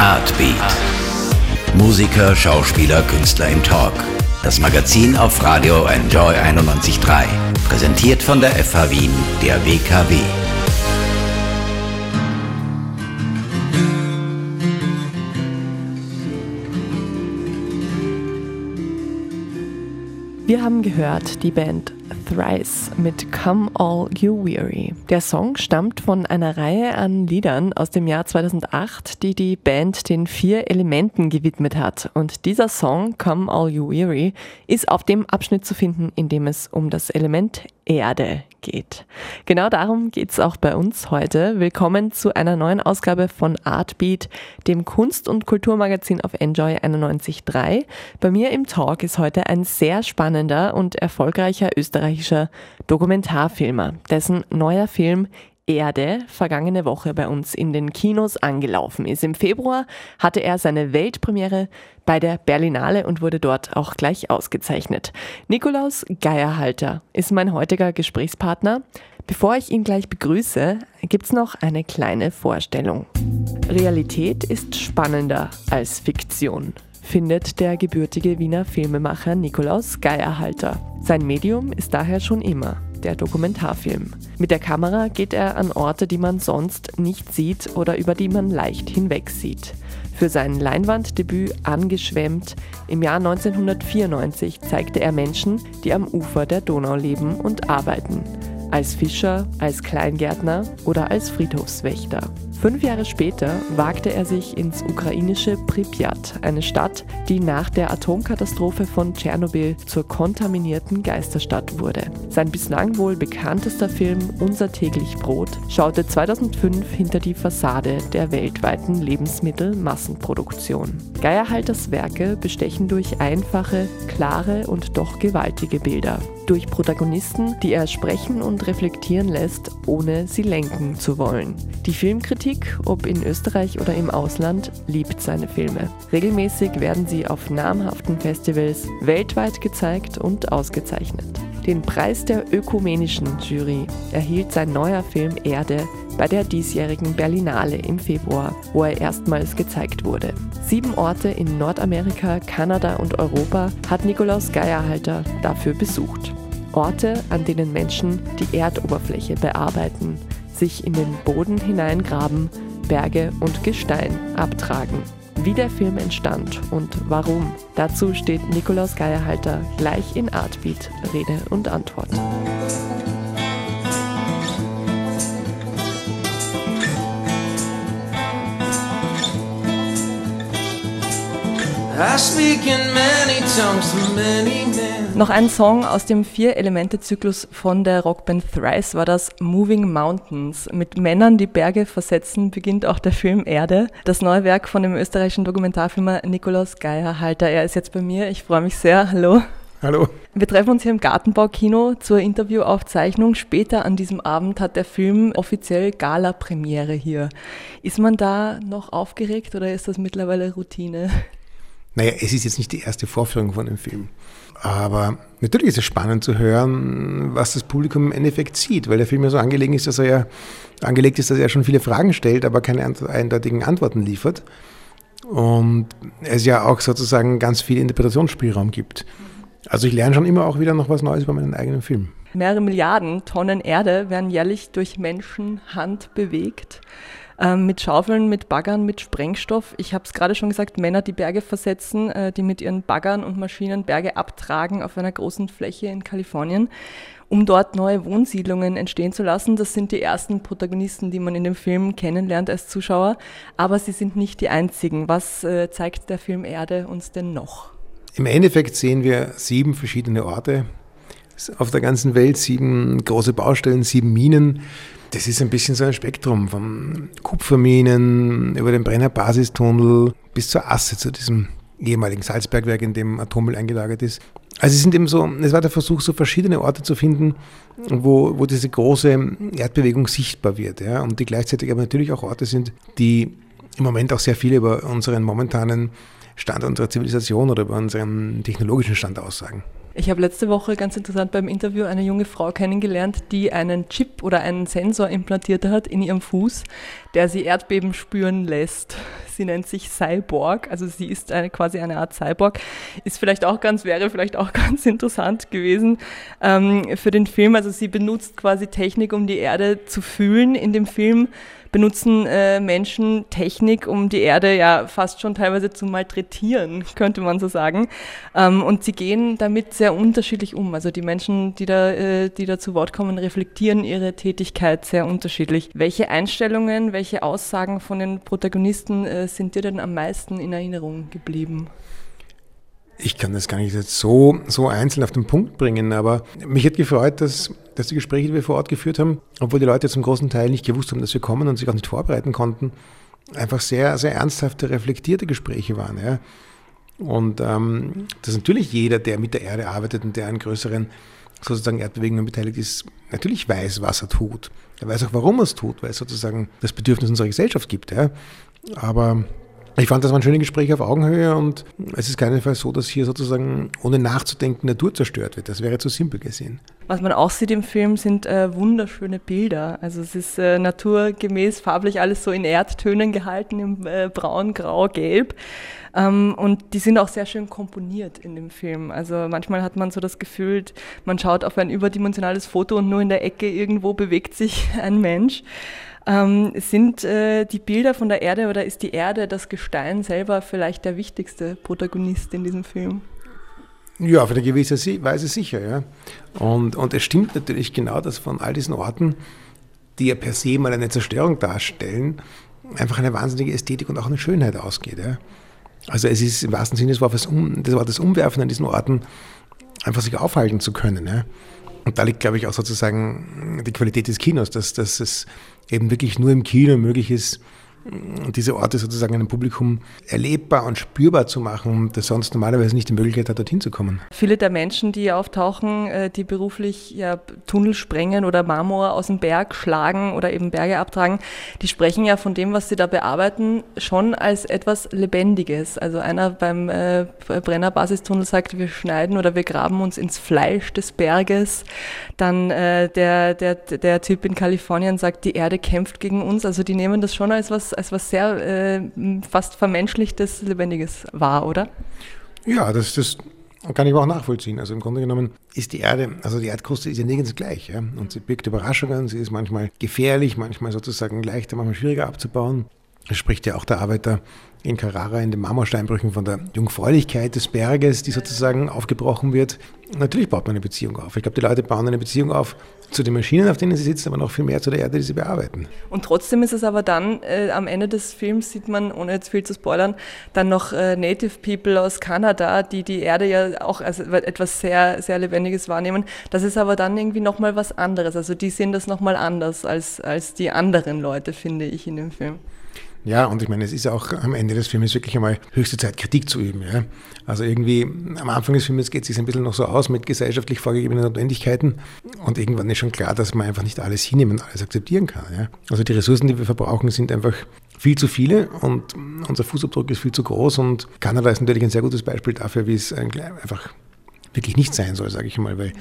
Artbeat. Musiker, Schauspieler, Künstler im Talk. Das Magazin auf Radio Enjoy 91.3. Präsentiert von der FH Wien, der WKW. Wir haben gehört die Band Thrice mit Come All You Weary. Der Song stammt von einer Reihe an Liedern aus dem Jahr 2008, die die Band den vier Elementen gewidmet hat. Und dieser Song, Come All You Weary, ist auf dem Abschnitt zu finden, in dem es um das Element Erde geht. Genau darum geht es auch bei uns heute. Willkommen zu einer neuen Ausgabe von Artbeat, dem Kunst- und Kulturmagazin auf Enjoy 91.3. Bei mir im Talk ist heute ein sehr spannender und erfolgreicher österreichischer Dokumentarfilmer, dessen neuer Film Erde vergangene Woche bei uns in den Kinos angelaufen ist. Im Februar hatte er seine Weltpremiere bei der Berlinale und wurde dort auch gleich ausgezeichnet. Nikolaus Geierhalter ist mein heutiger Gesprächspartner. Bevor ich ihn gleich begrüße, gibt's noch eine kleine Vorstellung. Realität ist spannender als Fiktion findet der gebürtige Wiener Filmemacher Nikolaus Geierhalter. Sein Medium ist daher schon immer der Dokumentarfilm. Mit der Kamera geht er an Orte, die man sonst nicht sieht oder über die man leicht hinwegsieht. Für sein Leinwanddebüt Angeschwemmt im Jahr 1994 zeigte er Menschen, die am Ufer der Donau leben und arbeiten. Als Fischer, als Kleingärtner oder als Friedhofswächter. Fünf Jahre später wagte er sich ins ukrainische Pripyat, eine Stadt, die nach der Atomkatastrophe von Tschernobyl zur kontaminierten Geisterstadt wurde. Sein bislang wohl bekanntester Film Unser täglich Brot schaute 2005 hinter die Fassade der weltweiten Lebensmittelmassenproduktion. Geierhalters Werke bestechen durch einfache, klare und doch gewaltige Bilder. Durch Protagonisten, die er sprechen und reflektieren lässt, ohne sie lenken zu wollen. Die Filmkritik, ob in Österreich oder im Ausland, liebt seine Filme. Regelmäßig werden sie auf namhaften Festivals weltweit gezeigt und ausgezeichnet. Den Preis der ökumenischen Jury erhielt sein neuer Film Erde bei der diesjährigen Berlinale im Februar, wo er erstmals gezeigt wurde. Sieben Orte in Nordamerika, Kanada und Europa hat Nikolaus Geierhalter dafür besucht. Orte, an denen Menschen die Erdoberfläche bearbeiten, sich in den Boden hineingraben, Berge und Gestein abtragen. Wie der Film entstand und warum, dazu steht Nikolaus Geierhalter gleich in Artbeat Rede und Antwort. I speak in many Noch ein Song aus dem Vier-Elemente-Zyklus von der Rockband Thrice war das Moving Mountains. Mit Männern, die Berge versetzen, beginnt auch der Film Erde. Das neue Werk von dem österreichischen Dokumentarfilmer Nikolaus Geierhalter. Er ist jetzt bei mir. Ich freue mich sehr. Hallo. Hallo. Wir treffen uns hier im Gartenbaukino zur Interviewaufzeichnung. Später an diesem Abend hat der Film offiziell Gala-Premiere hier. Ist man da noch aufgeregt oder ist das mittlerweile Routine? Naja, es ist jetzt nicht die erste Vorführung von dem Film. Aber natürlich ist es spannend zu hören, was das Publikum im Endeffekt sieht, weil der Film ja so angelegt ist, dass er ja angelegt ist, dass er schon viele Fragen stellt, aber keine eindeutigen Antworten liefert. Und es ja auch sozusagen ganz viel Interpretationsspielraum gibt. Also ich lerne schon immer auch wieder noch was Neues über meinen eigenen Film. Mehrere Milliarden Tonnen Erde werden jährlich durch Menschenhand bewegt ähm, mit Schaufeln, mit Baggern, mit Sprengstoff. Ich habe es gerade schon gesagt, Männer, die Berge versetzen, äh, die mit ihren Baggern und Maschinen Berge abtragen auf einer großen Fläche in Kalifornien, um dort neue Wohnsiedlungen entstehen zu lassen. Das sind die ersten Protagonisten, die man in dem Film kennenlernt als Zuschauer, aber sie sind nicht die einzigen. Was äh, zeigt der Film Erde uns denn noch? Im Endeffekt sehen wir sieben verschiedene Orte auf der ganzen Welt, sieben große Baustellen, sieben Minen das ist ein bisschen so ein Spektrum von Kupferminen über den Brenner Basistunnel bis zur Asse, zu diesem ehemaligen Salzbergwerk, in dem Atommüll eingelagert ist. Also es sind eben so, es war der Versuch, so verschiedene Orte zu finden, wo, wo diese große Erdbewegung sichtbar wird, ja, und die gleichzeitig aber natürlich auch Orte sind, die im Moment auch sehr viel über unseren momentanen Stand unserer Zivilisation oder über unseren technologischen Stand aussagen. Ich habe letzte Woche ganz interessant beim Interview eine junge Frau kennengelernt, die einen Chip oder einen Sensor implantiert hat in ihrem Fuß, der sie Erdbeben spüren lässt. Sie nennt sich Cyborg, also sie ist eine, quasi eine Art Cyborg. Ist vielleicht auch ganz, wäre vielleicht auch ganz interessant gewesen ähm, für den Film. Also sie benutzt quasi Technik, um die Erde zu fühlen. In dem Film benutzen äh, Menschen Technik, um die Erde ja fast schon teilweise zu malträtieren, könnte man so sagen. Ähm, und sie gehen damit sehr unterschiedlich um. Also die Menschen, die da, äh, die da zu Wort kommen, reflektieren ihre Tätigkeit sehr unterschiedlich. Welche Einstellungen, welche Aussagen von den Protagonisten äh, sind dir denn am meisten in Erinnerung geblieben? Ich kann das gar nicht so, so einzeln auf den Punkt bringen, aber mich hat gefreut, dass, dass die Gespräche, die wir vor Ort geführt haben, obwohl die Leute zum großen Teil nicht gewusst haben, dass wir kommen und sich auch nicht vorbereiten konnten, einfach sehr, sehr ernsthafte, reflektierte Gespräche waren. Ja. Und ähm, dass natürlich jeder, der mit der Erde arbeitet und der an größeren sozusagen Erdbewegungen beteiligt ist, natürlich weiß, was er tut. Er weiß auch, warum er es tut, weil es sozusagen das Bedürfnis unserer Gesellschaft gibt. Ja. Aber ich fand, das waren schöne Gespräche auf Augenhöhe und es ist keinesfalls so, dass hier sozusagen ohne nachzudenken Natur zerstört wird. Das wäre zu simpel gesehen. Was man auch sieht im Film sind äh, wunderschöne Bilder. Also es ist äh, naturgemäß farblich alles so in Erdtönen gehalten, im äh, Braun, Grau, Gelb. Ähm, und die sind auch sehr schön komponiert in dem Film. Also manchmal hat man so das Gefühl, man schaut auf ein überdimensionales Foto und nur in der Ecke irgendwo bewegt sich ein Mensch. Ähm, sind äh, die Bilder von der Erde oder ist die Erde, das Gestein selber vielleicht der wichtigste Protagonist in diesem Film? Ja, auf eine gewisse Weise sicher, ja. Und, und es stimmt natürlich genau, dass von all diesen Orten, die ja per se mal eine Zerstörung darstellen, einfach eine wahnsinnige Ästhetik und auch eine Schönheit ausgeht. Ja. Also es ist im wahrsten Sinne des Wortes, das war das Umwerfen an diesen Orten, einfach sich aufhalten zu können. Ja. Und da liegt, glaube ich, auch sozusagen die Qualität des Kinos, dass, dass es eben wirklich nur im Kino möglich ist, diese Orte sozusagen einem Publikum erlebbar und spürbar zu machen, das sonst normalerweise nicht die Möglichkeit hat, dorthin zu kommen. Viele der Menschen, die auftauchen, äh, die beruflich ja, Tunnel sprengen oder Marmor aus dem Berg schlagen oder eben Berge abtragen, die sprechen ja von dem, was sie da bearbeiten, schon als etwas Lebendiges. Also einer beim äh, Brenner-Basistunnel sagt, wir schneiden oder wir graben uns ins Fleisch des Berges. Dann äh, der, der, der Typ in Kalifornien sagt, die Erde kämpft gegen uns. Also die nehmen das schon als was als was sehr äh, fast vermenschlichtes, Lebendiges wahr, oder? Ja, das, das kann ich auch nachvollziehen. Also im Grunde genommen ist die Erde, also die Erdkruste ist ja nirgends gleich. Ja? Und sie birgt Überraschungen, sie ist manchmal gefährlich, manchmal sozusagen leichter, manchmal schwieriger abzubauen. Es spricht ja auch der Arbeiter in Carrara in den Marmorsteinbrüchen von der Jungfräulichkeit des Berges, die sozusagen aufgebrochen wird. Natürlich baut man eine Beziehung auf. Ich glaube, die Leute bauen eine Beziehung auf zu den Maschinen, auf denen sie sitzen, aber noch viel mehr zu der Erde, die sie bearbeiten. Und trotzdem ist es aber dann, äh, am Ende des Films sieht man, ohne jetzt viel zu spoilern, dann noch äh, Native People aus Kanada, die die Erde ja auch als etwas sehr, sehr Lebendiges wahrnehmen. Das ist aber dann irgendwie nochmal was anderes. Also die sehen das nochmal anders als, als die anderen Leute, finde ich, in dem Film. Ja, und ich meine, es ist auch am Ende des Films wirklich einmal höchste Zeit, Kritik zu üben. Ja? Also irgendwie am Anfang des Films geht es sich ein bisschen noch so aus mit gesellschaftlich vorgegebenen Notwendigkeiten und irgendwann ist schon klar, dass man einfach nicht alles hinnehmen, alles akzeptieren kann. Ja? Also die Ressourcen, die wir verbrauchen, sind einfach viel zu viele und unser Fußabdruck ist viel zu groß und Kanada ist natürlich ein sehr gutes Beispiel dafür, wie es einfach wirklich nicht sein soll, sage ich mal, weil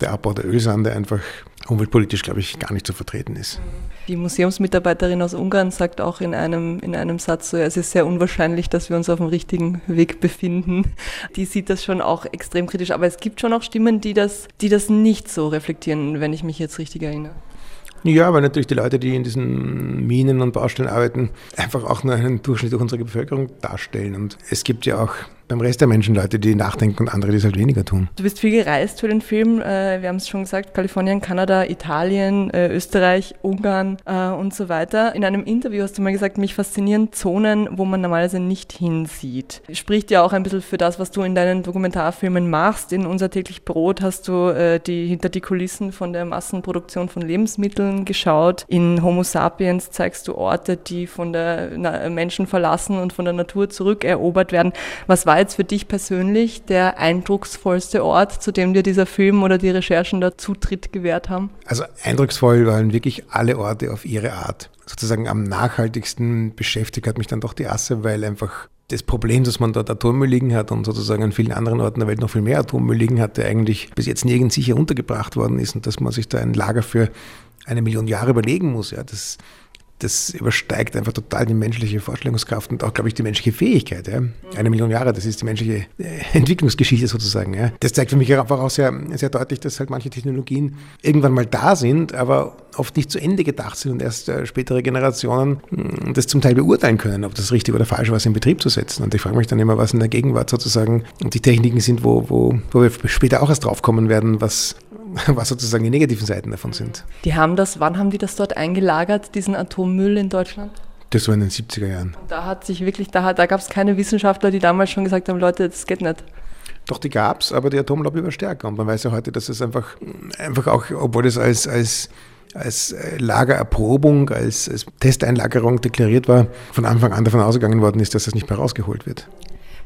der Abbau der Ölsande einfach umweltpolitisch, glaube ich, gar nicht zu vertreten ist. Die Museumsmitarbeiterin aus Ungarn sagt auch in einem, in einem Satz so, es ist sehr unwahrscheinlich, dass wir uns auf dem richtigen Weg befinden. Die sieht das schon auch extrem kritisch, aber es gibt schon auch Stimmen, die das, die das nicht so reflektieren, wenn ich mich jetzt richtig erinnere. Ja, weil natürlich die Leute, die in diesen Minen und Baustellen arbeiten, einfach auch nur einen Durchschnitt unserer Bevölkerung darstellen. Und es gibt ja auch beim Rest der Menschen Leute, die nachdenken und andere, die es halt weniger tun. Du bist viel gereist für den Film. Äh, wir haben es schon gesagt, Kalifornien, Kanada, Italien, äh, Österreich, Ungarn äh, und so weiter. In einem Interview hast du mal gesagt, mich faszinieren Zonen, wo man normalerweise nicht hinsieht. Spricht ja auch ein bisschen für das, was du in deinen Dokumentarfilmen machst. In Unser täglich Brot hast du die, hinter die Kulissen von der Massenproduktion von Lebensmitteln geschaut. In Homo sapiens zeigst du Orte, die von der Menschen verlassen und von der Natur zurückerobert werden. Was war jetzt für dich persönlich der eindrucksvollste Ort, zu dem dir dieser Film oder die Recherchen da Zutritt gewährt haben? Also eindrucksvoll waren wirklich alle Orte auf ihre Art. Sozusagen am nachhaltigsten beschäftigt hat mich dann doch die Asse, weil einfach das Problem, dass man dort Atommüll liegen hat und sozusagen an vielen anderen Orten der Welt noch viel mehr Atommüll liegen hat, der eigentlich bis jetzt nirgends sicher untergebracht worden ist und dass man sich da ein Lager für eine Million Jahre überlegen muss. Ja, das das übersteigt einfach total die menschliche Vorstellungskraft und auch, glaube ich, die menschliche Fähigkeit. Ja. Eine Million Jahre, das ist die menschliche äh, Entwicklungsgeschichte sozusagen. Ja. Das zeigt für mich einfach auch sehr, sehr deutlich, dass halt manche Technologien irgendwann mal da sind, aber oft nicht zu Ende gedacht sind und erst äh, spätere Generationen hm, das zum Teil beurteilen können, ob das richtig oder falsch war, es in Betrieb zu setzen. Und ich frage mich dann immer, was in der Gegenwart sozusagen die Techniken sind, wo, wo, wo wir später auch erst draufkommen werden, was, was sozusagen die negativen Seiten davon sind. Die haben das, wann haben die das dort eingelagert, diesen Atommüll in Deutschland? Das war in den 70er Jahren. Und da hat sich wirklich, da, da gab es keine Wissenschaftler, die damals schon gesagt haben, Leute, das geht nicht. Doch, die gab es, aber die Atomlobby war stärker. Und man weiß ja heute, dass es einfach, einfach auch, obwohl es als, als, als Lagererprobung, als, als Testeinlagerung deklariert war, von Anfang an davon ausgegangen worden ist, dass das nicht mehr rausgeholt wird.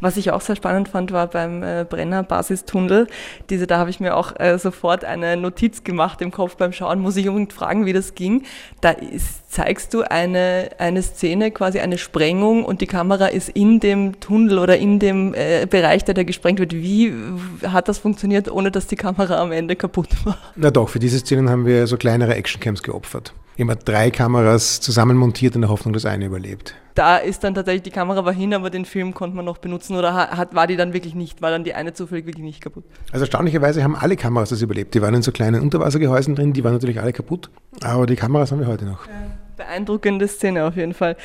Was ich auch sehr spannend fand, war beim äh, Brenner-Basistunnel. Diese, da habe ich mir auch äh, sofort eine Notiz gemacht im Kopf beim Schauen, muss ich unbedingt fragen, wie das ging. Da ist, zeigst du eine, eine Szene, quasi eine Sprengung und die Kamera ist in dem Tunnel oder in dem äh, Bereich, der da gesprengt wird. Wie hat das funktioniert, ohne dass die Kamera am Ende kaputt war? Na doch, für diese Szenen haben wir so kleinere Actioncams geopfert. Immer drei Kameras zusammenmontiert in der Hoffnung, dass eine überlebt da ist dann tatsächlich die Kamera war hin, aber den Film konnte man noch benutzen oder hat, war die dann wirklich nicht, war dann die eine zufällig wirklich nicht kaputt? Also erstaunlicherweise haben alle Kameras das überlebt. Die waren in so kleinen Unterwassergehäusen drin, die waren natürlich alle kaputt, aber die Kameras haben wir heute noch. Ja beeindruckende Szene auf jeden Fall.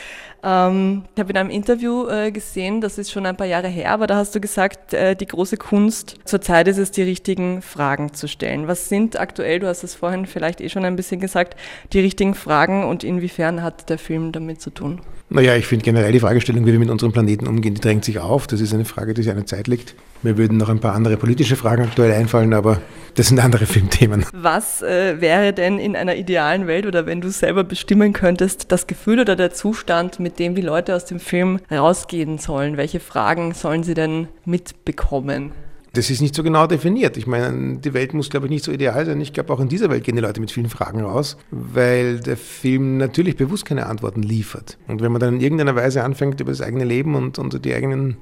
Ähm, ich habe in einem Interview äh, gesehen, das ist schon ein paar Jahre her, aber da hast du gesagt, äh, die große Kunst zurzeit ist es, die richtigen Fragen zu stellen. Was sind aktuell, du hast es vorhin vielleicht eh schon ein bisschen gesagt, die richtigen Fragen und inwiefern hat der Film damit zu tun? Naja, ich finde generell die Fragestellung, wie wir mit unserem Planeten umgehen, die drängt sich auf. Das ist eine Frage, die sich eine Zeit liegt. Mir würden noch ein paar andere politische Fragen aktuell einfallen, aber das sind andere Filmthemen. Was äh, wäre denn in einer idealen Welt oder wenn du selber bestimmen könntest, das Gefühl oder der Zustand, mit dem die Leute aus dem Film rausgehen sollen? Welche Fragen sollen sie denn mitbekommen? Das ist nicht so genau definiert. Ich meine, die Welt muss, glaube ich, nicht so ideal sein. Ich glaube, auch in dieser Welt gehen die Leute mit vielen Fragen raus, weil der Film natürlich bewusst keine Antworten liefert. Und wenn man dann in irgendeiner Weise anfängt, über das eigene Leben und, und die eigenen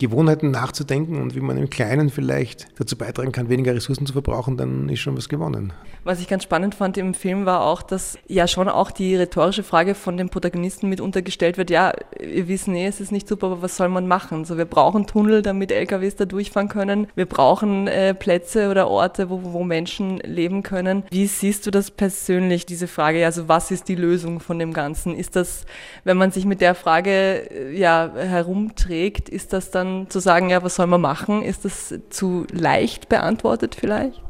Gewohnheiten nachzudenken und wie man im Kleinen vielleicht dazu beitragen kann, weniger Ressourcen zu verbrauchen, dann ist schon was gewonnen. Was ich ganz spannend fand im Film war auch, dass ja schon auch die rhetorische Frage von den Protagonisten mit untergestellt wird, ja, wir wissen eh, es ist nicht super, aber was soll man machen? So, wir brauchen Tunnel, damit LKWs da durchfahren können. Wir brauchen äh, Plätze oder Orte, wo, wo Menschen leben können. Wie siehst du das persönlich, diese Frage? Also was ist die Lösung von dem Ganzen? Ist das, wenn man sich mit der Frage äh, ja, herumträgt, ist das dann zu sagen, ja, was soll man machen? Ist das zu leicht beantwortet vielleicht?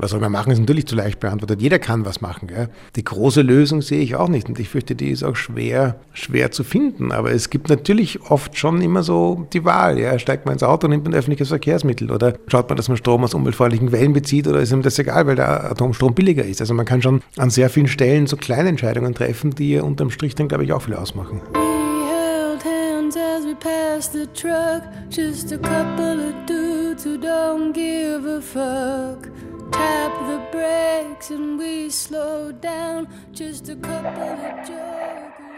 Was soll man machen, ist natürlich zu leicht beantwortet. Jeder kann was machen. Gell? Die große Lösung sehe ich auch nicht und ich fürchte, die ist auch schwer, schwer zu finden. Aber es gibt natürlich oft schon immer so die Wahl. Ja? Steigt man ins Auto nimmt ein öffentliches Verkehrsmittel oder schaut man, dass man Strom aus umweltfreundlichen Quellen bezieht oder ist ihm das egal, weil der Atomstrom billiger ist. Also man kann schon an sehr vielen Stellen so kleine Entscheidungen treffen, die unterm Strich dann, glaube ich, auch viel ausmachen. Pass the truck. Just a couple of dudes who don't give a fuck. Tap the brakes and we slow down. Just a couple of jokers.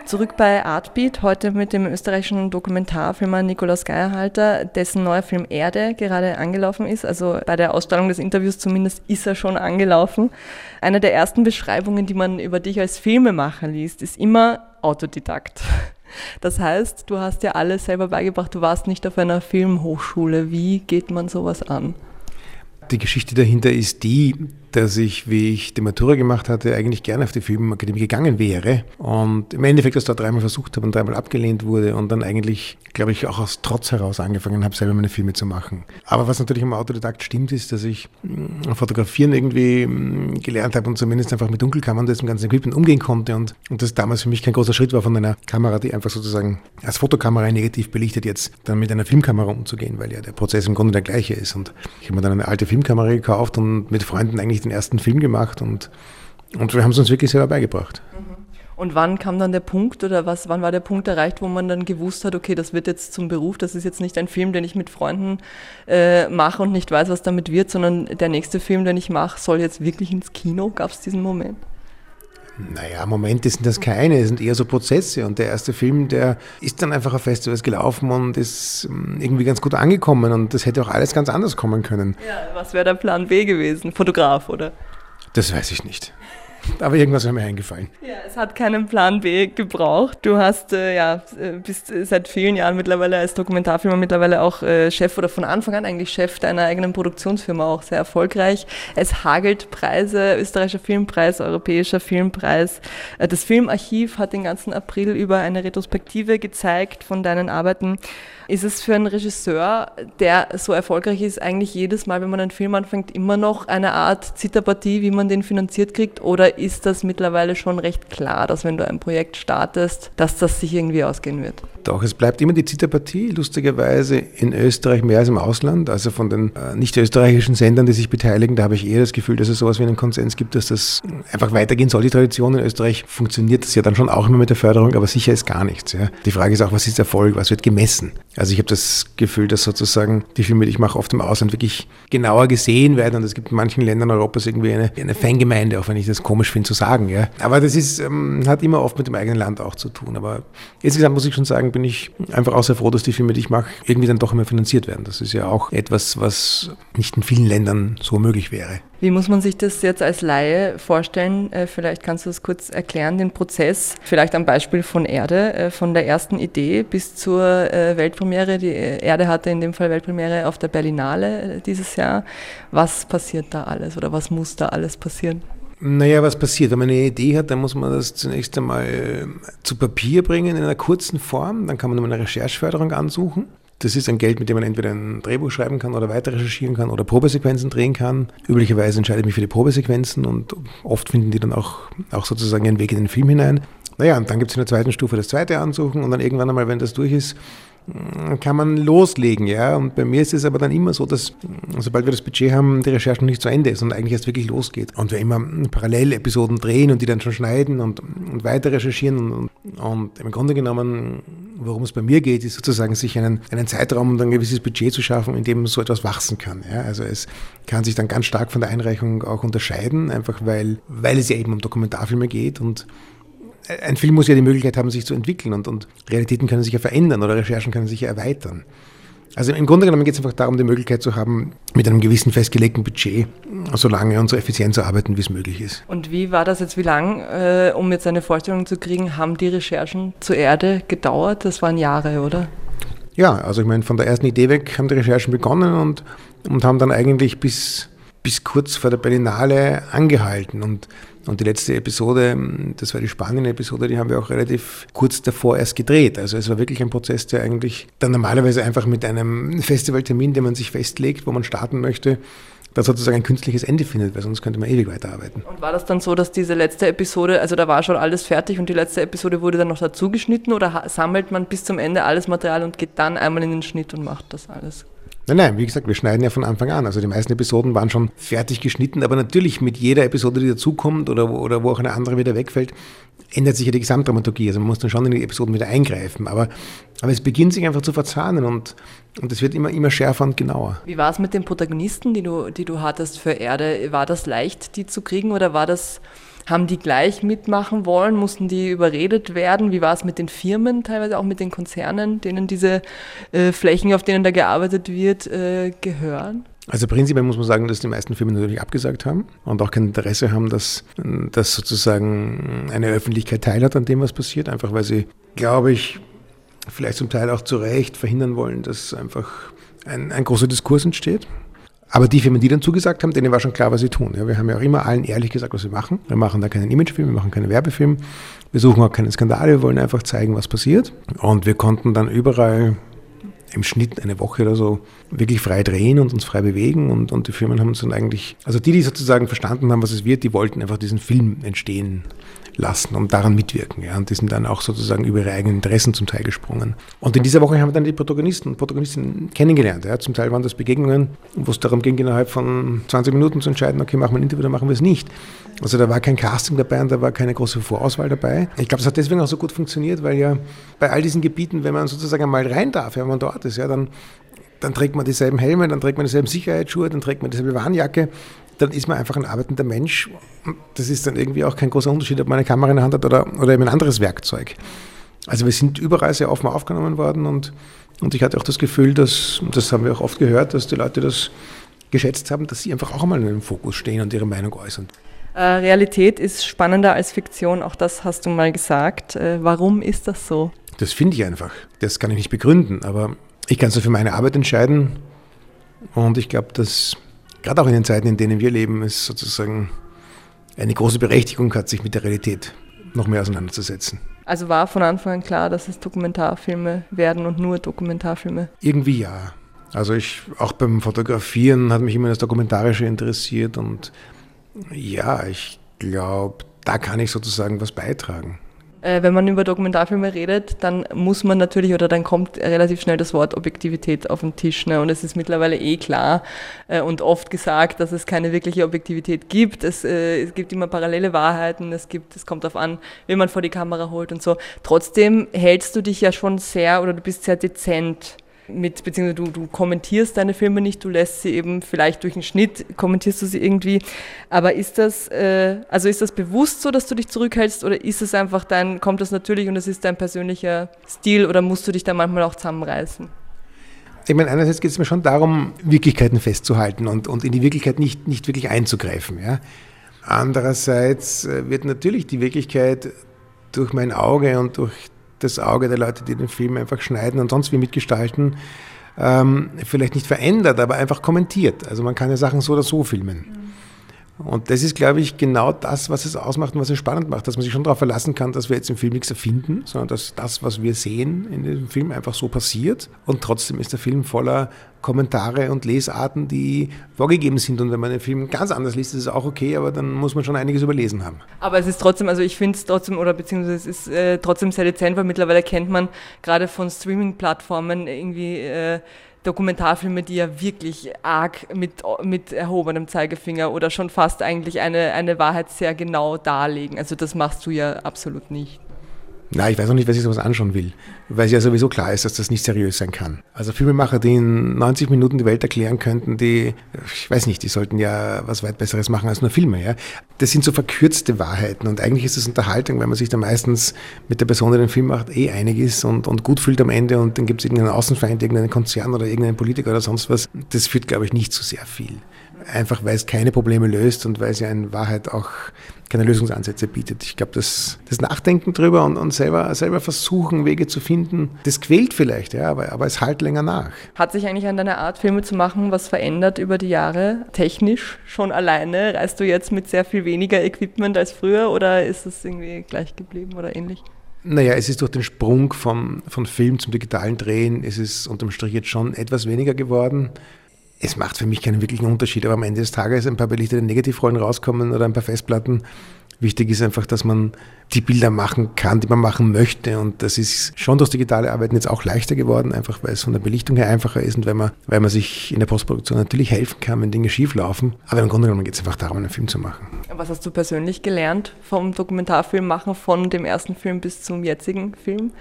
Zurück bei Artbeat, heute mit dem österreichischen Dokumentarfilmer Nikolaus Geierhalter, dessen neuer Film Erde gerade angelaufen ist. Also bei der Ausstrahlung des Interviews zumindest ist er schon angelaufen. Eine der ersten Beschreibungen, die man über dich als Filmemacher liest, ist immer Autodidakt. Das heißt, du hast ja alles selber beigebracht, du warst nicht auf einer Filmhochschule. Wie geht man sowas an? Die Geschichte dahinter ist die, dass ich, wie ich die Matura gemacht hatte, eigentlich gerne auf die Filmakademie gegangen wäre und im Endeffekt das da dreimal versucht habe und dreimal abgelehnt wurde und dann eigentlich, glaube ich, auch aus Trotz heraus angefangen habe, selber meine Filme zu machen. Aber was natürlich am Autodidakt stimmt, ist, dass ich mm, Fotografieren irgendwie mm, gelernt habe und zumindest einfach mit Dunkelkammern und diesem ganzen Equipment umgehen konnte und, und das damals für mich kein großer Schritt war, von einer Kamera, die einfach sozusagen als Fotokamera negativ belichtet, jetzt dann mit einer Filmkamera umzugehen, weil ja der Prozess im Grunde der gleiche ist. Und ich habe mir dann eine alte Filmkamera gekauft und mit Freunden eigentlich ich den ersten Film gemacht und, und wir haben es uns wirklich selber beigebracht. Mhm. Und wann kam dann der Punkt oder was, wann war der Punkt erreicht, wo man dann gewusst hat, okay, das wird jetzt zum Beruf, das ist jetzt nicht ein Film, den ich mit Freunden äh, mache und nicht weiß, was damit wird, sondern der nächste Film, den ich mache, soll jetzt wirklich ins Kino? Gab es diesen Moment? Naja, Momente sind das keine, es sind eher so Prozesse. Und der erste Film, der ist dann einfach auf Festivals gelaufen und ist ähm, irgendwie ganz gut angekommen. Und das hätte auch alles ganz anders kommen können. Ja, was wäre der Plan B gewesen? Fotograf, oder? Das weiß ich nicht. Aber irgendwas wäre mir eingefallen. Ja, es hat keinen Plan B gebraucht. Du hast äh, ja bist seit vielen Jahren mittlerweile als Dokumentarfilmer mittlerweile auch äh, Chef oder von Anfang an eigentlich Chef deiner eigenen Produktionsfirma, auch sehr erfolgreich. Es hagelt Preise, österreichischer Filmpreis, europäischer Filmpreis. Äh, das Filmarchiv hat den ganzen April über eine Retrospektive gezeigt von deinen Arbeiten. Ist es für einen Regisseur, der so erfolgreich ist, eigentlich jedes Mal, wenn man einen Film anfängt, immer noch eine Art Zitterpartie, wie man den finanziert kriegt? Oder ist das mittlerweile schon recht klar, dass wenn du ein Projekt startest, dass das sich irgendwie ausgehen wird? Doch, es bleibt immer die Zitterpartie, lustigerweise in Österreich mehr als im Ausland. Also von den äh, nicht österreichischen Sendern, die sich beteiligen, da habe ich eher das Gefühl, dass es sowas wie einen Konsens gibt, dass das einfach weitergehen soll. Die Tradition in Österreich funktioniert das ja dann schon auch immer mit der Förderung, aber sicher ist gar nichts. Ja. Die Frage ist auch, was ist Erfolg, was wird gemessen? Also ich habe das Gefühl, dass sozusagen die Filme, die ich mache, oft im Ausland wirklich genauer gesehen werden und es gibt in manchen Ländern Europas irgendwie eine, eine Fangemeinde, auch wenn ich das komisch finde zu sagen. Ja. Aber das ist, ähm, hat immer oft mit dem eigenen Land auch zu tun. Aber insgesamt muss ich schon sagen, bin ich einfach auch sehr froh, dass die Filme, die ich mache, irgendwie dann doch immer finanziert werden. Das ist ja auch etwas, was nicht in vielen Ländern so möglich wäre. Wie muss man sich das jetzt als Laie vorstellen? Äh, vielleicht kannst du das kurz erklären, den Prozess, vielleicht am Beispiel von Erde, äh, von der ersten Idee bis zur äh, Weltpremiere. Die Erde hatte in dem Fall Weltpremiere auf der Berlinale dieses Jahr. Was passiert da alles oder was muss da alles passieren? Naja, was passiert? Wenn man eine Idee hat, dann muss man das zunächst einmal zu Papier bringen in einer kurzen Form. Dann kann man eine Rechercheförderung ansuchen. Das ist ein Geld, mit dem man entweder ein Drehbuch schreiben kann oder weiter recherchieren kann oder Probesequenzen drehen kann. Üblicherweise entscheide ich mich für die Probesequenzen und oft finden die dann auch, auch sozusagen ihren Weg in den Film hinein. Naja, und dann gibt es in der zweiten Stufe das zweite Ansuchen und dann irgendwann einmal, wenn das durch ist, kann man loslegen, ja. Und bei mir ist es aber dann immer so, dass sobald wir das Budget haben, die Recherche noch nicht zu Ende ist und eigentlich erst wirklich losgeht. Und wir immer parallel Episoden drehen und die dann schon schneiden und, und weiter recherchieren. Und, und, im Grunde genommen, worum es bei mir geht, ist sozusagen sich einen, einen Zeitraum und ein gewisses Budget zu schaffen, in dem so etwas wachsen kann. Ja. Also es kann sich dann ganz stark von der Einreichung auch unterscheiden, einfach weil, weil es ja eben um Dokumentarfilme geht und ein Film muss ja die Möglichkeit haben, sich zu entwickeln und, und Realitäten können sich ja verändern oder Recherchen können sich ja erweitern. Also im Grunde genommen geht es einfach darum, die Möglichkeit zu haben, mit einem gewissen festgelegten Budget so lange und so effizient zu arbeiten, wie es möglich ist. Und wie war das jetzt, wie lang, äh, um jetzt eine Vorstellung zu kriegen, haben die Recherchen zur Erde gedauert? Das waren Jahre, oder? Ja, also ich meine, von der ersten Idee weg haben die Recherchen begonnen und, und haben dann eigentlich bis, bis kurz vor der Berlinale angehalten. Und und die letzte Episode, das war die Spanien-Episode, die haben wir auch relativ kurz davor erst gedreht. Also es war wirklich ein Prozess, der eigentlich dann normalerweise einfach mit einem Festivaltermin, den man sich festlegt, wo man starten möchte, dann sozusagen ein künstliches Ende findet, weil sonst könnte man ewig weiterarbeiten. Und war das dann so, dass diese letzte Episode, also da war schon alles fertig und die letzte Episode wurde dann noch dazu geschnitten oder sammelt man bis zum Ende alles Material und geht dann einmal in den Schnitt und macht das alles? Nein, nein, wie gesagt, wir schneiden ja von Anfang an. Also die meisten Episoden waren schon fertig geschnitten, aber natürlich mit jeder Episode, die dazukommt oder, oder wo auch eine andere wieder wegfällt, ändert sich ja die Gesamtdramaturgie. Also man muss dann schon in die Episoden wieder eingreifen. Aber, aber es beginnt sich einfach zu verzahnen und, und es wird immer, immer schärfer und genauer. Wie war es mit den Protagonisten, die du, die du hattest für Erde? War das leicht, die zu kriegen oder war das haben die gleich mitmachen wollen? Mussten die überredet werden? Wie war es mit den Firmen, teilweise auch mit den Konzernen, denen diese äh, Flächen, auf denen da gearbeitet wird, äh, gehören? Also prinzipiell muss man sagen, dass die meisten Firmen natürlich abgesagt haben und auch kein Interesse haben, dass, dass sozusagen eine Öffentlichkeit teilhat an dem, was passiert, einfach weil sie, glaube ich, vielleicht zum Teil auch zu Recht verhindern wollen, dass einfach ein, ein großer Diskurs entsteht. Aber die Firmen, die dann zugesagt haben, denen war schon klar, was sie tun. Ja, wir haben ja auch immer allen ehrlich gesagt, was wir machen. Wir machen da keinen Imagefilm, wir machen keinen Werbefilm. Wir suchen auch keinen Skandal, wir wollen einfach zeigen, was passiert. Und wir konnten dann überall im Schnitt eine Woche oder so wirklich frei drehen und uns frei bewegen. Und, und die Firmen haben uns dann eigentlich, also die, die sozusagen verstanden haben, was es wird, die wollten einfach diesen Film entstehen lassen und daran mitwirken. Ja. Und die sind dann auch sozusagen über ihre eigenen Interessen zum Teil gesprungen. Und in dieser Woche haben wir dann die Protagonisten und Protagonistinnen kennengelernt. Ja. Zum Teil waren das Begegnungen, wo es darum ging, innerhalb von 20 Minuten zu entscheiden, okay, machen wir ein Interview oder machen wir es nicht. Also da war kein Casting dabei und da war keine große Vorauswahl dabei. Ich glaube, das hat deswegen auch so gut funktioniert, weil ja bei all diesen Gebieten, wenn man sozusagen mal rein darf, wenn man dort ist, ja, dann dann trägt man dieselben Helme, dann trägt man dieselben Sicherheitsschuhe, dann trägt man dieselbe Warnjacke dann ist man einfach ein arbeitender Mensch. Das ist dann irgendwie auch kein großer Unterschied, ob man eine Kamera in der Hand hat oder, oder eben ein anderes Werkzeug. Also wir sind überall sehr offen aufgenommen worden und, und ich hatte auch das Gefühl, dass, das haben wir auch oft gehört, dass die Leute das geschätzt haben, dass sie einfach auch mal in den Fokus stehen und ihre Meinung äußern. Äh, Realität ist spannender als Fiktion, auch das hast du mal gesagt. Äh, warum ist das so? Das finde ich einfach. Das kann ich nicht begründen, aber ich kann so für meine Arbeit entscheiden. Und ich glaube, dass gerade auch in den Zeiten, in denen wir leben, es sozusagen eine große Berechtigung hat, sich mit der Realität noch mehr auseinanderzusetzen. Also war von Anfang an klar, dass es Dokumentarfilme werden und nur Dokumentarfilme? Irgendwie ja. Also ich, auch beim Fotografieren hat mich immer das Dokumentarische interessiert und ja, ich glaube, da kann ich sozusagen was beitragen. Äh, wenn man über Dokumentarfilme redet, dann muss man natürlich oder dann kommt relativ schnell das Wort Objektivität auf den Tisch. Ne? Und es ist mittlerweile eh klar äh, und oft gesagt, dass es keine wirkliche Objektivität gibt. Es, äh, es gibt immer parallele Wahrheiten, es, gibt, es kommt darauf an, wen man vor die Kamera holt und so. Trotzdem hältst du dich ja schon sehr oder du bist sehr dezent mit, beziehungsweise du, du kommentierst deine Filme nicht, du lässt sie eben vielleicht durch einen Schnitt, kommentierst du sie irgendwie. Aber ist das, äh, also ist das bewusst so, dass du dich zurückhältst oder ist es einfach dein, kommt das natürlich und es ist dein persönlicher Stil oder musst du dich da manchmal auch zusammenreißen? Ich meine, einerseits geht es mir schon darum, Wirklichkeiten festzuhalten und, und in die Wirklichkeit nicht, nicht wirklich einzugreifen. Ja? Andererseits äh, wird natürlich die Wirklichkeit durch mein Auge und durch das Auge der Leute, die den Film einfach schneiden und sonst wie mitgestalten, ähm, vielleicht nicht verändert, aber einfach kommentiert. Also man kann ja Sachen so oder so filmen. Und das ist, glaube ich, genau das, was es ausmacht und was es spannend macht, dass man sich schon darauf verlassen kann, dass wir jetzt im Film nichts erfinden, sondern dass das, was wir sehen in dem Film, einfach so passiert. Und trotzdem ist der Film voller Kommentare und Lesarten, die vorgegeben sind. Und wenn man den Film ganz anders liest, ist es auch okay, aber dann muss man schon einiges überlesen haben. Aber es ist trotzdem, also ich finde es trotzdem, oder beziehungsweise es ist äh, trotzdem sehr dezent, weil mittlerweile kennt man gerade von Streaming-Plattformen irgendwie. Äh, Dokumentarfilme, die ja wirklich arg mit, mit erhobenem Zeigefinger oder schon fast eigentlich eine, eine Wahrheit sehr genau darlegen. Also das machst du ja absolut nicht. Na, ich weiß noch nicht, was ich sowas anschauen will, weil es ja sowieso klar ist, dass das nicht seriös sein kann. Also Filmemacher, die in 90 Minuten die Welt erklären könnten, die, ich weiß nicht, die sollten ja was weit Besseres machen als nur Filme. Ja? Das sind so verkürzte Wahrheiten und eigentlich ist es Unterhaltung, weil man sich da meistens mit der Person, die den Film macht, eh einig ist und, und gut fühlt am Ende und dann gibt es irgendeinen Außenfeind, irgendeinen Konzern oder irgendeinen Politiker oder sonst was. Das führt, glaube ich, nicht zu sehr viel einfach weil es keine Probleme löst und weil es ja in Wahrheit auch keine Lösungsansätze bietet. Ich glaube, das, das Nachdenken drüber und, und selber, selber versuchen, Wege zu finden, das quält vielleicht, ja, aber, aber es halt länger nach. Hat sich eigentlich an deiner Art, Filme zu machen, was verändert über die Jahre? Technisch schon alleine? Reist du jetzt mit sehr viel weniger Equipment als früher oder ist es irgendwie gleich geblieben oder ähnlich? Naja, es ist durch den Sprung vom, von Film zum digitalen Drehen, ist es unterm Strich jetzt schon etwas weniger geworden es macht für mich keinen wirklichen Unterschied, aber am Ende des Tages ein paar belichtete Negativrollen rauskommen oder ein paar Festplatten. Wichtig ist einfach, dass man die Bilder machen kann, die man machen möchte. Und das ist schon durch digitale Arbeiten jetzt auch leichter geworden, einfach weil es von der Belichtung her einfacher ist und weil man, weil man sich in der Postproduktion natürlich helfen kann, wenn Dinge schief laufen. Aber im Grunde genommen geht es einfach darum, einen Film zu machen. Was hast du persönlich gelernt vom Dokumentarfilm machen, von dem ersten Film bis zum jetzigen Film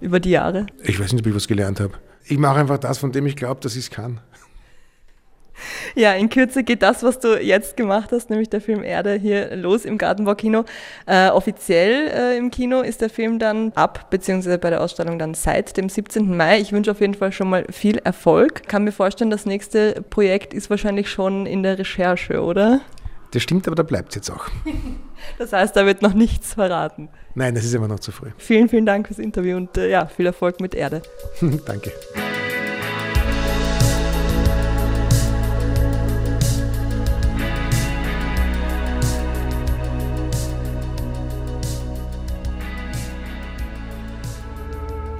über die Jahre? Ich weiß nicht, ob ich was gelernt habe. Ich mache einfach das, von dem ich glaube, dass ich es kann. Ja, in Kürze geht das, was du jetzt gemacht hast, nämlich der Film Erde, hier los im Gartenbaukino. Äh, offiziell äh, im Kino ist der Film dann ab, beziehungsweise bei der Ausstellung dann seit dem 17. Mai. Ich wünsche auf jeden Fall schon mal viel Erfolg. Kann mir vorstellen, das nächste Projekt ist wahrscheinlich schon in der Recherche, oder? Das stimmt, aber da bleibt es jetzt auch. das heißt, da wird noch nichts verraten. Nein, das ist immer noch zu früh. Vielen, vielen Dank fürs Interview und äh, ja, viel Erfolg mit Erde. Danke.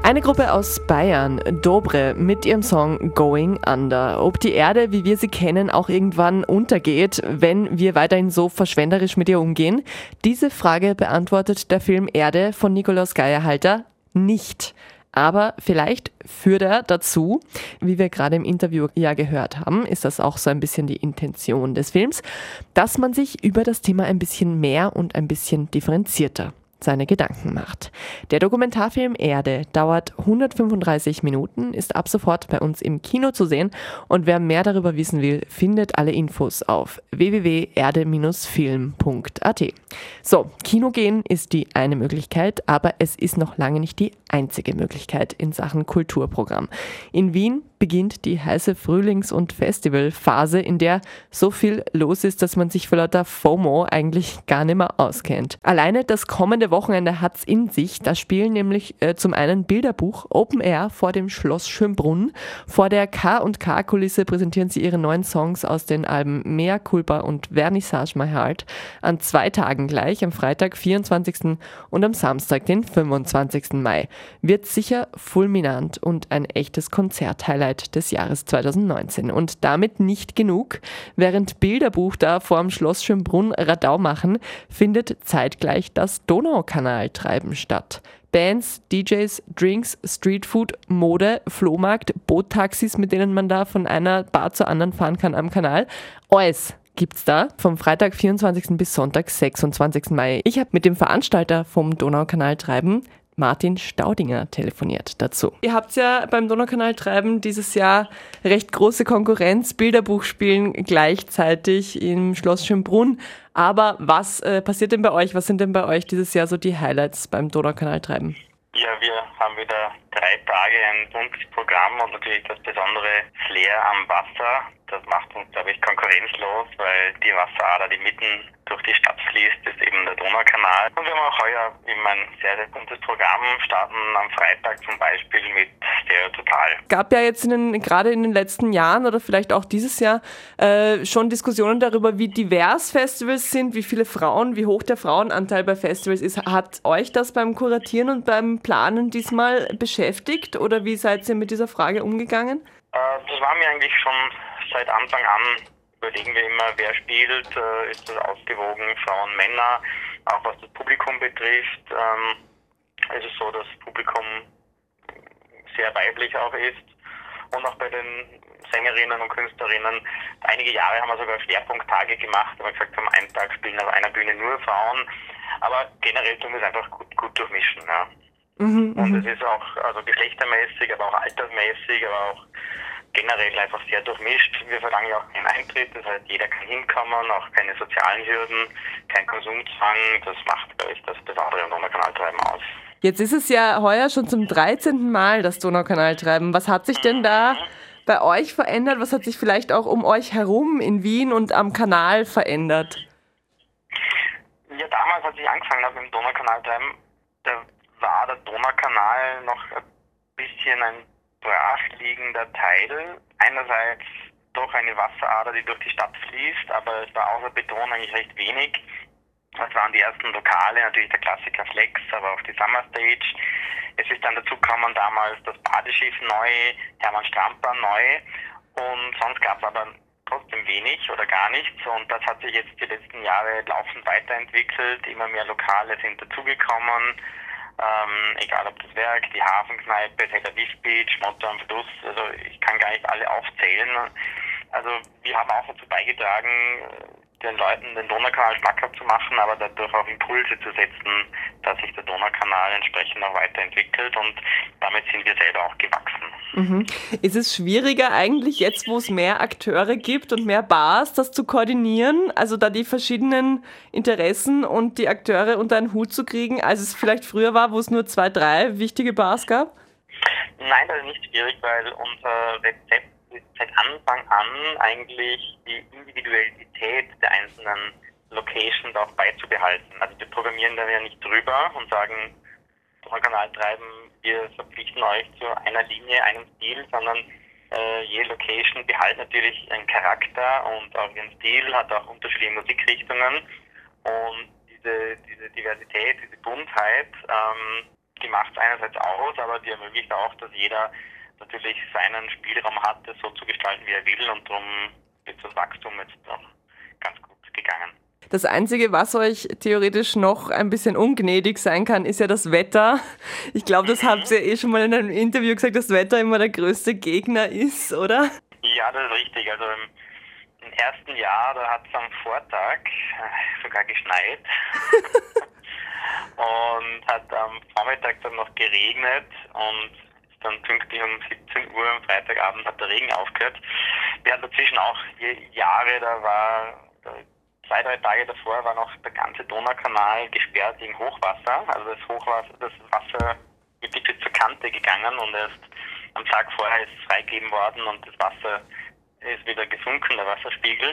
Eine Gruppe aus Bayern, Dobre, mit ihrem Song Going Under. Ob die Erde, wie wir sie kennen, auch irgendwann untergeht, wenn wir weiterhin so verschwenderisch mit ihr umgehen? Diese Frage beantwortet der Film Erde von Nikolaus Geierhalter nicht. Aber vielleicht führt er dazu, wie wir gerade im Interview ja gehört haben, ist das auch so ein bisschen die Intention des Films, dass man sich über das Thema ein bisschen mehr und ein bisschen differenzierter seine Gedanken macht. Der Dokumentarfilm Erde dauert 135 Minuten, ist ab sofort bei uns im Kino zu sehen und wer mehr darüber wissen will, findet alle Infos auf www.erde-film.at. So, Kino gehen ist die eine Möglichkeit, aber es ist noch lange nicht die einzige Möglichkeit in Sachen Kulturprogramm. In Wien beginnt die heiße Frühlings- und Festivalphase, in der so viel los ist, dass man sich vor lauter FOMO eigentlich gar nicht mehr auskennt. Alleine das kommende Wochenende hat's in sich. Da spielen nämlich äh, zum einen Bilderbuch Open Air vor dem Schloss Schönbrunn. Vor der K&K-Kulisse präsentieren sie ihre neuen Songs aus den Alben Mea Culpa und Vernissage My Heart an zwei Tagen gleich, am Freitag 24. und am Samstag den 25. Mai. Wird sicher fulminant und ein echtes Konzerthighlight des Jahres 2019. Und damit nicht genug. Während Bilderbuch da vor dem Schloss Schönbrunn Radau machen, findet zeitgleich das Donaukanaltreiben statt. Bands, DJs, Drinks, Streetfood, Mode, Flohmarkt, Boottaxis, mit denen man da von einer Bar zur anderen fahren kann am Kanal. Alles gibt's da vom Freitag 24. bis Sonntag 26. Mai. Ich habe mit dem Veranstalter vom Donaukanaltreiben Martin Staudinger telefoniert dazu. Ihr habt ja beim Donaukanal Treiben dieses Jahr recht große Konkurrenz, Bilderbuch spielen gleichzeitig im Schloss Schönbrunn. Aber was äh, passiert denn bei euch? Was sind denn bei euch dieses Jahr so die Highlights beim Donaukanal Treiben? Ja, wir haben wieder drei Tage ein buntes Programm und natürlich das besondere Flair am Wasser. Das macht uns, glaube ich, konkurrenzlos, weil die Wasserader, die mitten durch die Stadt fließt, ist eben der Donaukanal. Und wir haben auch heuer eben ein sehr, sehr buntes Programm, starten am Freitag zum Beispiel mit Stereo Total. Gab ja jetzt in den, gerade in den letzten Jahren oder vielleicht auch dieses Jahr äh, schon Diskussionen darüber, wie divers Festivals sind, wie viele Frauen, wie hoch der Frauenanteil bei Festivals ist. Hat euch das beim Kuratieren und beim Planen diesmal beschäftigt oder wie seid ihr mit dieser Frage umgegangen? Äh, das war mir eigentlich schon seit Anfang an überlegen wir immer, wer spielt, äh, ist das ausgewogen, Frauen, Männer, auch was das Publikum betrifft. Ähm, es ist so, dass das Publikum sehr weiblich auch ist und auch bei den Sängerinnen und Künstlerinnen. Einige Jahre haben wir sogar Schwerpunkttage gemacht, aber gesagt haben, einen Tag spielen auf einer Bühne nur Frauen. Aber generell tun wir es einfach gut, gut durchmischen. Ja. Mhm, und mhm. es ist auch also geschlechtermäßig, aber auch altersmäßig, aber auch generell einfach sehr durchmischt. Wir verlangen ja auch keinen Eintritt, das heißt, jeder kann hinkommen, auch keine sozialen Hürden, kein Konsumzwang. Das macht, glaube ich, das Besondere am Donaukanaltreiben aus. Jetzt ist es ja heuer schon zum 13. Mal das Donaukanaltreiben. Was hat sich denn da mhm. bei euch verändert? Was hat sich vielleicht auch um euch herum in Wien und am Kanal verändert? Ja, damals, als ich angefangen habe mit dem Donaukanaltreiben, da war der Donaukanal noch ein bisschen ein brachliegender Teil. Einerseits doch eine Wasserader, die durch die Stadt fließt, aber es war außer Beton eigentlich recht wenig. Das waren die ersten Lokale, natürlich der Klassiker Flex, aber auch die Summer Stage. Es ist dann dazu gekommen damals das Badeschiff neu, Hermann Stramper neu und sonst gab es aber trotzdem wenig oder gar nichts und das hat sich jetzt die letzten Jahre laufend weiterentwickelt. Immer mehr Lokale sind dazugekommen ähm, egal ob das Werk, die Hafenkneipe, Tel Aviv Beach, Motto am Fluss, also ich kann gar nicht alle aufzählen. Also wir haben auch dazu beigetragen, den Leuten den Donaukanal schmackhaft zu machen, aber dadurch auch Impulse zu setzen, dass sich der Donaukanal entsprechend auch weiterentwickelt und damit sind wir selber auch gewachsen. Mhm. Ist es schwieriger eigentlich jetzt, wo es mehr Akteure gibt und mehr Bars, das zu koordinieren, also da die verschiedenen Interessen und die Akteure unter einen Hut zu kriegen, als es vielleicht früher war, wo es nur zwei, drei wichtige Bars gab? Nein, das ist nicht schwierig, weil unser Rezept seit Anfang an eigentlich die Individualität der einzelnen Locations auch beizubehalten. Also wir programmieren da ja nicht drüber und sagen, durch Kanal treiben, wir verpflichten euch zu einer Linie, einem Stil, sondern äh, jede Location behält natürlich einen Charakter und auch ihren Stil, hat auch unterschiedliche Musikrichtungen und diese, diese Diversität, diese Buntheit, ähm, die macht es einerseits aus, aber die ermöglicht auch, dass jeder natürlich seinen Spielraum hat, das so zu gestalten, wie er will und darum ist das Wachstum jetzt noch ganz gut gegangen. Das Einzige, was euch theoretisch noch ein bisschen ungnädig sein kann, ist ja das Wetter. Ich glaube, das habt ihr eh schon mal in einem Interview gesagt, dass das Wetter immer der größte Gegner ist, oder? Ja, das ist richtig. Also im, im ersten Jahr, da hat es am Vortag äh, sogar geschneit. und hat am Vormittag dann noch geregnet und dann pünktlich um 17 Uhr am Freitagabend hat der Regen aufgehört. Wir hatten dazwischen auch Jahre, da war zwei, drei Tage davor war noch der ganze Donaukanal gesperrt wegen Hochwasser. Also das Hochwasser, das Wasser gepickt Kante gegangen und erst am Tag vorher ist es freigegeben worden und das Wasser ist wieder gesunken, der Wasserspiegel.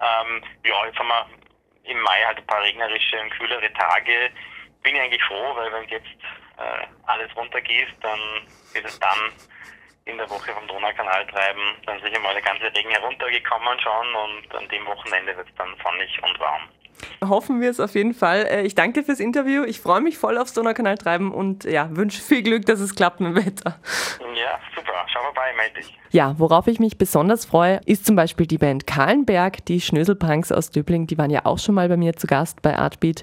Ähm, ja, jetzt haben wir im Mai halt ein paar regnerische und kühlere Tage. Bin ich eigentlich froh, weil wenn jetzt äh, alles runtergießt, dann ist es dann in der Woche vom Donaukanal treiben, dann sicher mal der ganze Regen heruntergekommen schon und an dem Wochenende wird es dann sonnig und warm. Hoffen wir es auf jeden Fall. Äh, ich danke fürs Interview. Ich freue mich voll aufs Donaukanal treiben und ja, wünsche viel Glück, dass es klappt mit dem Wetter. Ja, super. Schau vorbei, melde dich. Ja, worauf ich mich besonders freue, ist zum Beispiel die Band Kahlenberg, die Schnöselpunks aus Döbling, die waren ja auch schon mal bei mir zu Gast bei Artbeat.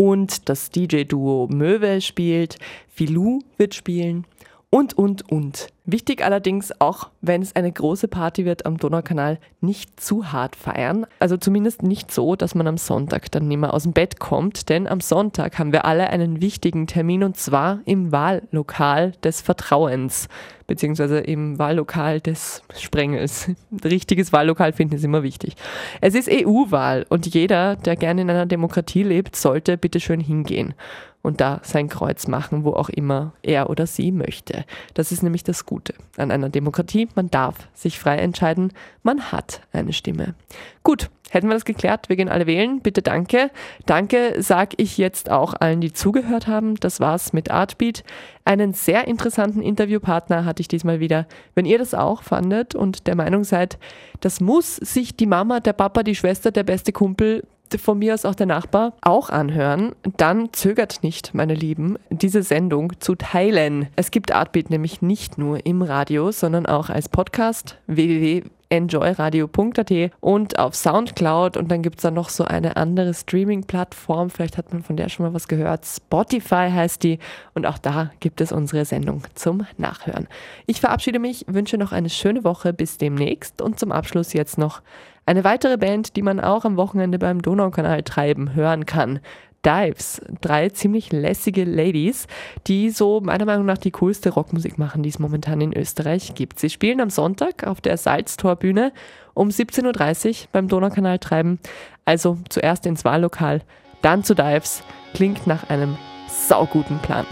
Und das DJ-Duo Möwe spielt, Filou wird spielen und, und, und. Wichtig allerdings auch, wenn es eine große Party wird am Donaukanal, nicht zu hart feiern. Also zumindest nicht so, dass man am Sonntag dann nicht mehr aus dem Bett kommt, denn am Sonntag haben wir alle einen wichtigen Termin und zwar im Wahllokal des Vertrauens, beziehungsweise im Wahllokal des Sprengels. Richtiges Wahllokal finden ist immer wichtig. Es ist EU-Wahl und jeder, der gerne in einer Demokratie lebt, sollte bitte schön hingehen und da sein Kreuz machen, wo auch immer er oder sie möchte. Das ist nämlich das Gute an einer Demokratie. Man darf sich frei entscheiden. Man hat eine Stimme. Gut, hätten wir das geklärt. Wir gehen alle wählen. Bitte danke. Danke sage ich jetzt auch allen, die zugehört haben. Das war's mit Artbeat. Einen sehr interessanten Interviewpartner hatte ich diesmal wieder. Wenn ihr das auch fandet und der Meinung seid, das muss sich die Mama, der Papa, die Schwester, der beste Kumpel von mir aus auch der Nachbar. Auch anhören, dann zögert nicht, meine Lieben, diese Sendung zu teilen. Es gibt Artbeat nämlich nicht nur im Radio, sondern auch als Podcast www.enjoyradio.at und auf Soundcloud. Und dann gibt es da noch so eine andere Streaming-Plattform, vielleicht hat man von der schon mal was gehört, Spotify heißt die. Und auch da gibt es unsere Sendung zum Nachhören. Ich verabschiede mich, wünsche noch eine schöne Woche, bis demnächst und zum Abschluss jetzt noch eine weitere Band, die man auch am Wochenende beim Donaukanal treiben hören kann. Dives, drei ziemlich lässige Ladies, die so meiner Meinung nach die coolste Rockmusik machen, die es momentan in Österreich gibt. Sie spielen am Sonntag auf der Salztorbühne um 17.30 Uhr beim Donaukanal treiben. Also zuerst ins Wahllokal, dann zu Dives. Klingt nach einem sauguten Plan.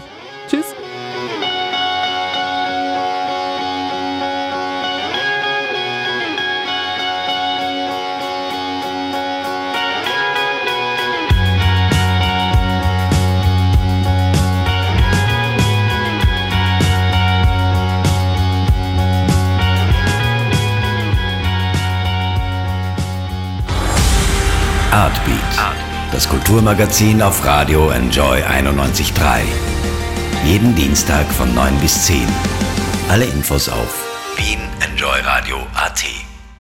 Tschüss! Artbeat, das Kulturmagazin auf Radio Enjoy 91.3. Jeden Dienstag von 9 bis 10. Alle Infos auf wienenjoyradio.at.